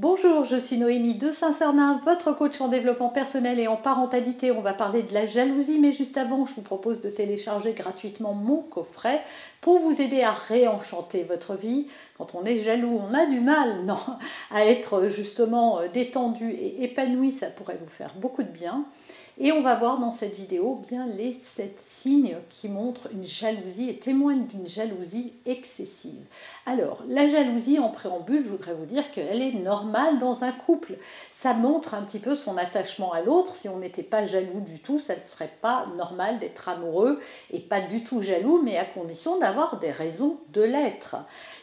Bonjour, je suis Noémie de Saint-Cernin, votre coach en développement personnel et en parentalité. On va parler de la jalousie, mais juste avant, je vous propose de télécharger gratuitement mon coffret pour vous aider à réenchanter votre vie. Quand on est jaloux, on a du mal non, à être justement détendu et épanoui, ça pourrait vous faire beaucoup de bien. Et on va voir dans cette vidéo bien les sept signes qui montrent une jalousie et témoignent d'une jalousie excessive. Alors, la jalousie en préambule, je voudrais vous dire qu'elle est normale dans un couple. Ça montre un petit peu son attachement à l'autre. Si on n'était pas jaloux du tout, ça ne serait pas normal d'être amoureux et pas du tout jaloux, mais à condition d'avoir des raisons de l'être.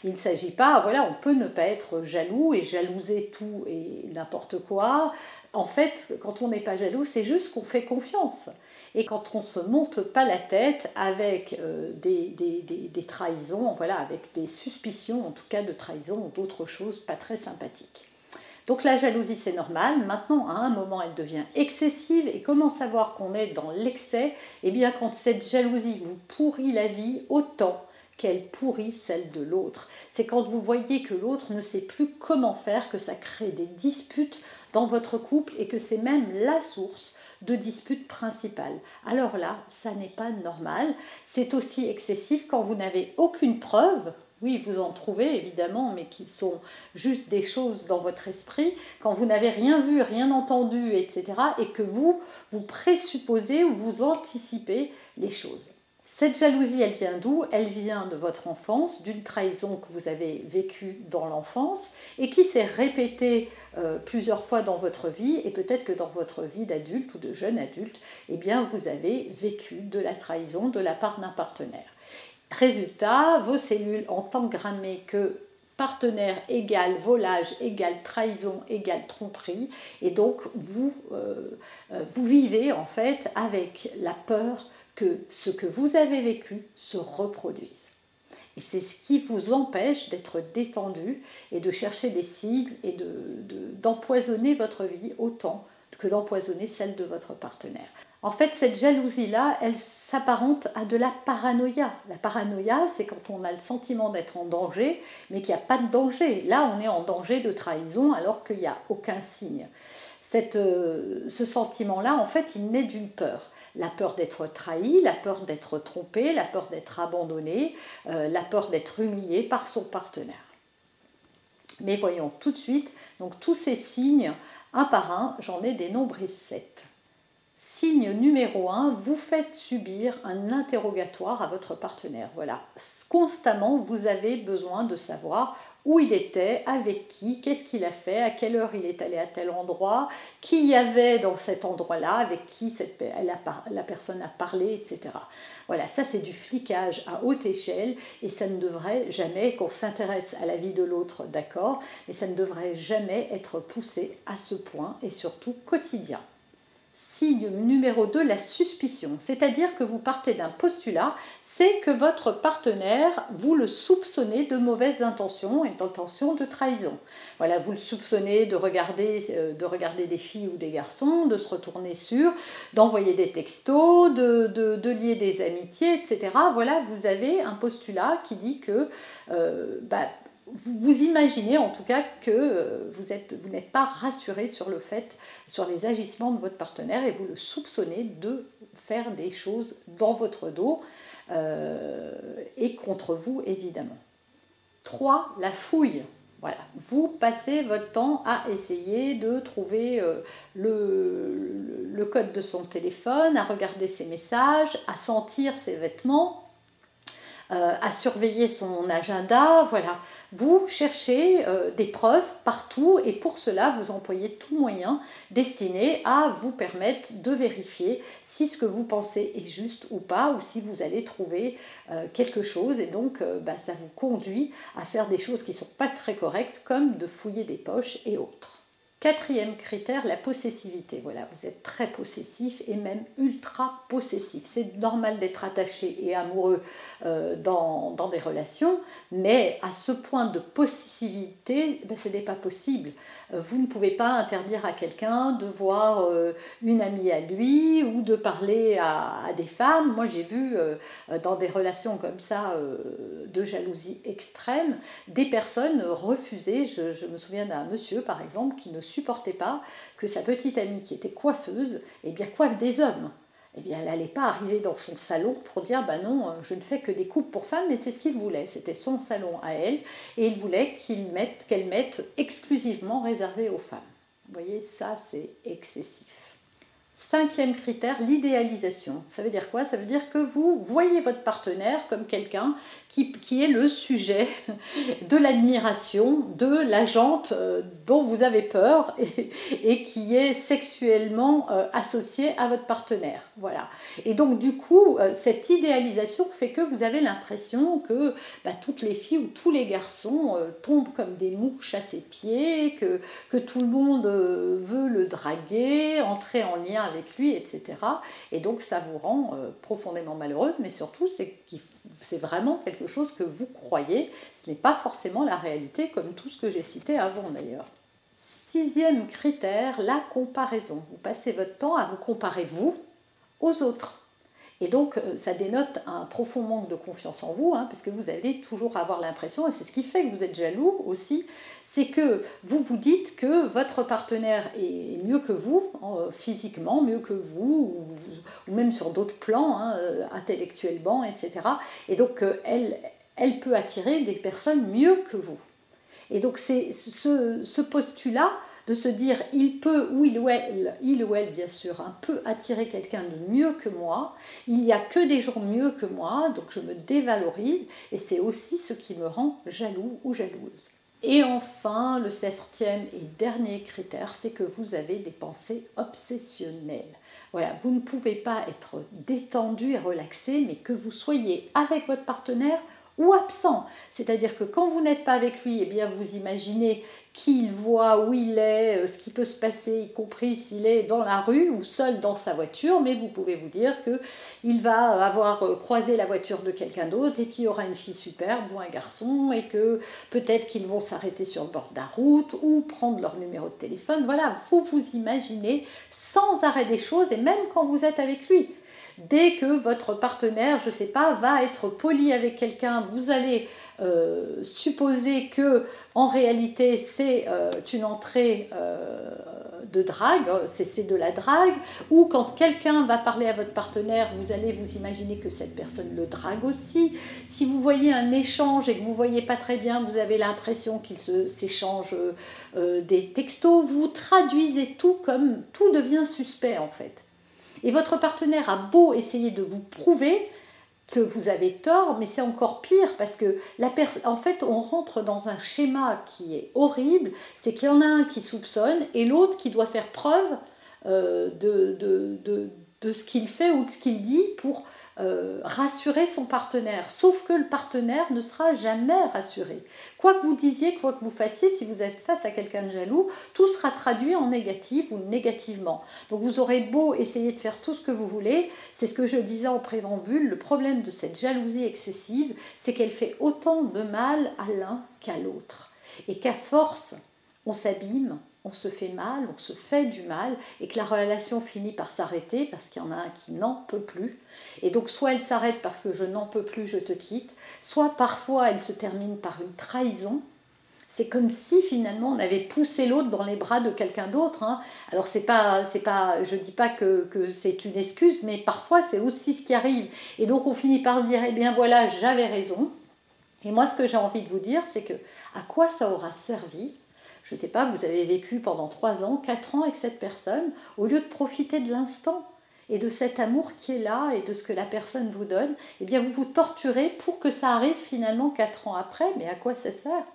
Il ne s'agit pas, voilà, on peut ne pas être jaloux et jalouser tout et n'importe quoi. En fait, quand on n'est pas jaloux, c'est juste qu'on fait confiance. Et quand on ne se monte pas la tête avec euh, des, des, trahisons, voilà, avec des suspicions en tout cas de trahison ou d'autres choses pas très sympathiques. Donc la jalousie c'est normal, maintenant à un moment elle devient excessive et comment savoir qu'on est dans l'excès? Eh bien quand cette jalousie vous pourrit la vie autant qu'elle pourrit celle de l'autre. C'est quand vous voyez que l'autre ne sait plus comment faire, que ça crée des disputes dans votre couple et que c'est même la source de disputes principales. Alors là, ça n'est pas normal. C'est aussi excessif quand vous n'avez aucune preuve. Oui, vous en trouvez évidemment, mais qui sont juste des choses dans votre esprit, quand vous n'avez rien vu, rien entendu, etc., et que vous, vous présupposez ou vous anticipez les choses. Cette jalousie, elle vient d'où? Elle vient de votre enfance, d'une trahison que vous avez vécue dans l'enfance et qui s'est répétée euh, plusieurs fois dans votre vie et peut-être que dans votre vie d'adulte ou de jeune adulte, eh bien vous avez vécu de la trahison de la part d'un partenaire. Résultat, vos cellules ont engrammé que partenaire égale volage égale trahison égale tromperie et donc vous, euh, euh, vous vivez en fait avec la peur que ce que vous avez vécu se reproduise. Et c'est ce qui vous empêche d'être détendu et de chercher des signes et d'empoisonner de, votre vie autant que d'empoisonner celle de votre partenaire. En fait, cette jalousie-là, elle s'apparente à de la paranoïa. La paranoïa, c'est quand on a le sentiment d'être en danger, mais qu'il n'y a pas de danger. Là, on est en danger de trahison alors qu'il n'y a aucun signe. Euh, ce sentiment-là, en fait, il naît d'une peur la peur d'être trahi, la peur d'être trompé, la peur d'être abandonné, euh, la peur d'être humilié par son partenaire. Mais voyons tout de suite, donc tous ces signes, un par un, j'en ai dénombré sept. Signe numéro un, vous faites subir un interrogatoire à votre partenaire. Voilà, constamment, vous avez besoin de savoir où il était, avec qui, qu'est-ce qu'il a fait, à quelle heure il est allé à tel endroit, qui y avait dans cet endroit-là, avec qui cette, la personne a parlé, etc. Voilà, ça c'est du flicage à haute échelle et ça ne devrait jamais, qu'on s'intéresse à la vie de l'autre, d'accord, mais ça ne devrait jamais être poussé à ce point et surtout quotidien. Signe numéro 2, la suspicion, c'est-à-dire que vous partez d'un postulat, c'est que votre partenaire, vous le soupçonnez de mauvaises intentions et d'intentions de trahison. Voilà, vous le soupçonnez de regarder, euh, de regarder des filles ou des garçons, de se retourner sur, d'envoyer des textos, de, lier des amitiés, etc. Voilà, vous avez un postulat qui dit que euh, bah, vous imaginez en tout cas que euh, vous, n'êtes pas rassuré sur le fait, sur les agissements de votre partenaire et vous le soupçonnez de faire des choses dans votre dos euh, et contre vous évidemment. 3. La fouille. Voilà, vous passez votre temps à essayer de trouver euh, le code de son téléphone, à regarder ses messages, à sentir ses vêtements à surveiller son agenda. Voilà, vous cherchez des preuves partout et pour cela, vous employez tout moyen destiné à vous permettre de vérifier si ce que vous pensez est juste ou pas, ou si vous allez trouver quelque chose. Et donc, bah, ça vous conduit à faire des choses qui ne sont pas très correctes, comme de fouiller des poches et autres. Quatrième critère, la possessivité. Voilà, vous êtes très possessif et même ultra possessif. C'est normal d'être attaché et amoureux euh, dans, des relations, mais à ce point de possessivité, ben, ce n'est pas possible. Euh, vous ne pouvez pas interdire à quelqu'un de voir euh, une amie à lui ou de parler à, des femmes. Moi, j'ai vu dans des relations comme ça de jalousie extrême, des personnes refuser. Je, je me souviens d'un monsieur, par exemple, qui ne supportait pas que sa petite amie qui était coiffeuse, eh bien coiffe des hommes. Eh bien, elle n'allait pas arriver dans son salon pour dire bah non, je ne fais que des coupes pour femmes, mais c'est ce qu'il voulait. C'était son salon à elle, et il voulait qu'elle mette, mette exclusivement réservé aux femmes. Vous voyez, ça c'est excessif. Cinquième critère, l'idéalisation. Ça veut dire quoi? Ça veut dire que vous voyez votre partenaire comme quelqu'un qui, qui, est le sujet de l'admiration de la jante euh, dont vous avez peur et, qui est sexuellement euh, associé à votre partenaire. Voilà. Et donc du coup, euh, cette idéalisation fait que vous avez l'impression que bah, toutes les filles ou tous les garçons tombent comme des mouches à ses pieds, que, que tout le monde veut le draguer, entrer en lien avec lui, etc. Et donc ça vous rend euh, profondément malheureuse, mais surtout c'est, c'est vraiment quelque chose que vous croyez, ce n'est pas forcément la réalité, comme tout ce que j'ai cité avant d'ailleurs. Sixième critère, la comparaison. Vous passez votre temps à vous comparer vous aux autres. Et donc, euh, ça dénote un profond manque de confiance en vous, hein, parce que vous allez toujours avoir l'impression, et c'est ce qui fait que vous êtes jaloux aussi, c'est que vous vous dites que votre partenaire est mieux que vous, euh, physiquement, mieux que vous, ou, même sur d'autres plans, hein, euh, intellectuellement, etc. Et donc, elle, elle peut attirer des personnes mieux que vous. Et donc, c'est ce, ce postulat de se dire il peut ou il ou elle, il ou elle bien sûr, hein, peut attirer quelqu'un de mieux que moi, il n'y a que des gens mieux que moi, donc je me dévalorise et c'est aussi ce qui me rend jaloux ou jalouse. Et enfin, le septième et dernier critère, c'est que vous avez des pensées obsessionnelles. Voilà, vous ne pouvez pas être détendu et relaxé, mais que vous soyez avec votre partenaire ou absent. C'est-à-dire que quand vous n'êtes pas avec lui, eh bien vous imaginez qui il voit, où il est, euh, ce qui peut se passer, y compris s'il est dans la rue ou seul dans sa voiture, mais vous pouvez vous dire qu'il va avoir euh, croisé la voiture de quelqu'un d'autre et qu'il y aura une fille superbe ou un garçon et que peut-être qu'ils vont s'arrêter sur le bord de la route ou prendre leur numéro de téléphone. Voilà, vous vous imaginez sans arrêt des choses et même quand vous êtes avec lui. Dès que votre partenaire, je ne sais pas, va être poli avec quelqu'un, vous allez euh, supposer que en réalité c'est euh, une entrée euh, de drague, c'est de la drague, ou quand quelqu'un va parler à votre partenaire, vous allez vous imaginer que cette personne le drague aussi. Si vous voyez un échange et que vous voyez pas très bien, vous avez l'impression qu'il s'échange des textos, vous traduisez tout comme tout devient suspect en fait. Et votre partenaire a beau essayer de vous prouver que vous avez tort, mais c'est encore pire parce que la en fait, on rentre dans un schéma qui est horrible, c'est qu'il y en a un qui soupçonne et l'autre qui doit faire preuve euh, de, de, ce qu'il fait ou de ce qu'il dit pour euh, rassurer son partenaire. Sauf que le partenaire ne sera jamais rassuré. Quoi que vous disiez, quoi que vous fassiez, si vous êtes face à quelqu'un de jaloux, tout sera traduit en négatif ou négativement. Donc vous aurez beau essayer de faire tout ce que vous voulez, c'est ce que je disais en préambule, le problème de cette jalousie excessive, c'est qu'elle fait autant de mal à l'un qu'à l'autre. Et qu'à force, on s'abîme, on se fait mal, on se fait du mal, et que la relation finit par s'arrêter parce qu'il y en a un qui n'en peut plus. Et donc soit elle s'arrête parce que je n'en peux plus, je te quitte, soit parfois elle se termine par une trahison. C'est comme si finalement on avait poussé l'autre dans les bras de quelqu'un d'autre. Hein. Alors c'est pas, c'est pas, je dis pas que, que c'est une excuse, mais parfois c'est aussi ce qui arrive. Et donc on finit par se dire, eh bien voilà, j'avais raison. Et moi ce que j'ai envie de vous dire, c'est que à quoi ça aura servi je ne sais pas, vous avez vécu pendant 3 ans, 4 ans avec cette personne, au lieu de profiter de l'instant. et de cet amour qui est là et de ce que la personne vous donne, eh bien vous vous torturez pour que ça arrive finalement quatre ans après. Mais à quoi ça sert?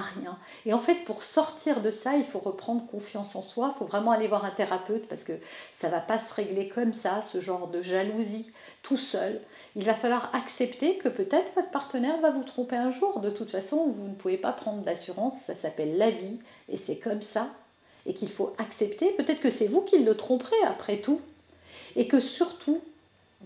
Rien. Et en fait, pour sortir de ça, il faut reprendre confiance en soi. Il faut vraiment aller voir un thérapeute parce que ça va pas se régler comme ça, ce genre de jalousie, tout seul. Il va falloir accepter que peut-être votre partenaire va vous tromper un jour. De toute façon, vous ne pouvez pas prendre d'assurance. Ça s'appelle la vie et c'est comme ça. Et qu'il faut accepter. Peut-être que c'est vous qui le tromperez après tout et que surtout,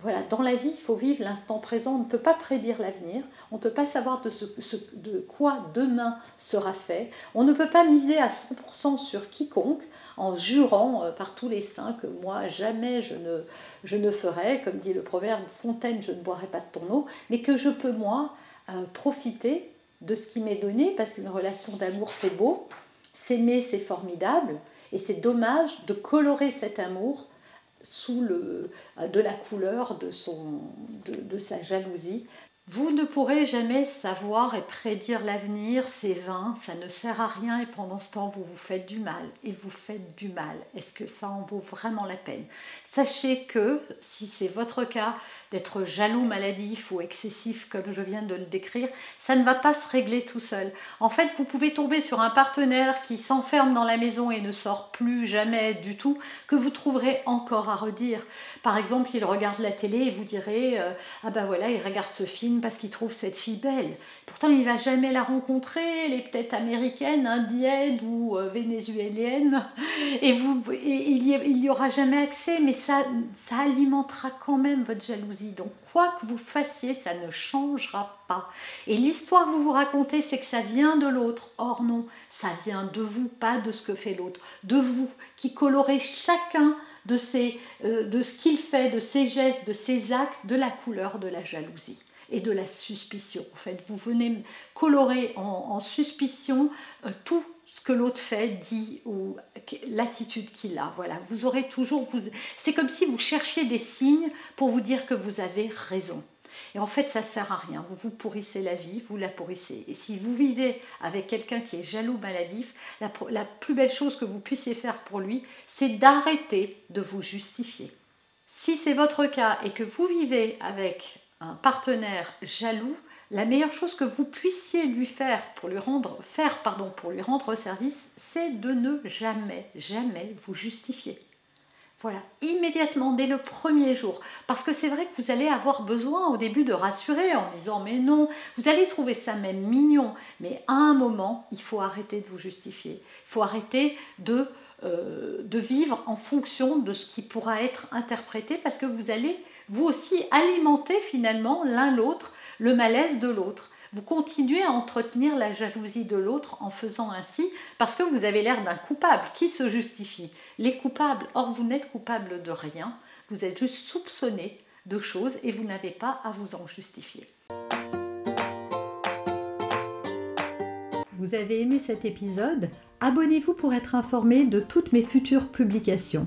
voilà, dans la vie, il faut vivre l'instant présent. On ne peut pas prédire l'avenir. On ne peut pas savoir de, quoi demain sera fait. On ne peut pas miser à 100% sur quiconque en jurant euh, par tous les saints que moi, jamais je ne, je ne ferai, comme dit le proverbe, Fontaine, je ne boirai pas de ton eau, mais que je peux, moi, euh, profiter de ce qui m'est donné, parce qu'une relation d'amour, c'est beau. S'aimer, c'est formidable. Et c'est dommage de colorer cet amour sous le, de la couleur de, son, de, sa jalousie. Vous ne pourrez jamais savoir et prédire l'avenir, c'est vain, ça ne sert à rien et pendant ce temps vous vous faites du mal et vous faites du mal. Est-ce que ça en vaut vraiment la peine? Sachez que si c'est votre cas d'être jaloux maladif ou excessif comme je viens de le décrire, ça ne va pas se régler tout seul. En fait, vous pouvez tomber sur un partenaire qui s'enferme dans la maison et ne sort plus jamais du tout, que vous trouverez encore à redire. Par exemple, il regarde la télé et vous direz euh, Ah ben voilà, il regarde ce film parce qu'il trouve cette fille belle. Pourtant, il va jamais la rencontrer, elle est peut-être américaine, indienne ou euh, vénézuélienne, et, il n'y aura jamais accès, mais ça, ça alimentera quand même votre jalousie. Donc, quoi que vous fassiez, ça ne changera pas. Et l'histoire que vous vous racontez, c'est que ça vient de l'autre. Or non, ça vient de vous, pas de ce que fait l'autre. De vous, qui colorez chacun de, ses, euh, de ce qu'il fait, de ses gestes, de ses actes, de la couleur de la jalousie et de la suspicion. En fait, vous venez colorer en, suspicion euh, tout ce que l'autre fait, dit ou l'attitude qu'il a. Voilà, vous aurez toujours. Vous... C'est comme si vous cherchiez des signes pour vous dire que vous avez raison. Et en fait, ça sert à rien. Vous vous pourrissez la vie, vous la pourrissez. Et si vous vivez avec quelqu'un qui est jaloux, maladif, la, la plus belle chose que vous puissiez faire pour lui, c'est d'arrêter de vous justifier. Si c'est votre cas et que vous vivez avec un partenaire jaloux, la meilleure chose que vous puissiez lui faire pour lui rendre, faire pardon, pour lui rendre service, c'est de ne jamais, jamais vous justifier. Voilà, immédiatement, dès le premier jour. Parce que c'est vrai que vous allez avoir besoin au début de rassurer en disant mais non, vous allez trouver ça même mignon. Mais à un moment, il faut arrêter de vous justifier. Il faut arrêter de, euh, de vivre en fonction de ce qui pourra être interprété parce que vous allez vous aussi alimentez finalement l'un l'autre le malaise de l'autre. Vous continuez à entretenir la jalousie de l'autre en faisant ainsi parce que vous avez l'air d'un coupable qui se justifie? Les coupables, or vous n'êtes coupable de rien, vous êtes juste soupçonné de choses et vous n'avez pas à vous en justifier. Vous avez aimé cet épisode? Abonnez-vous pour être informé de toutes mes futures publications.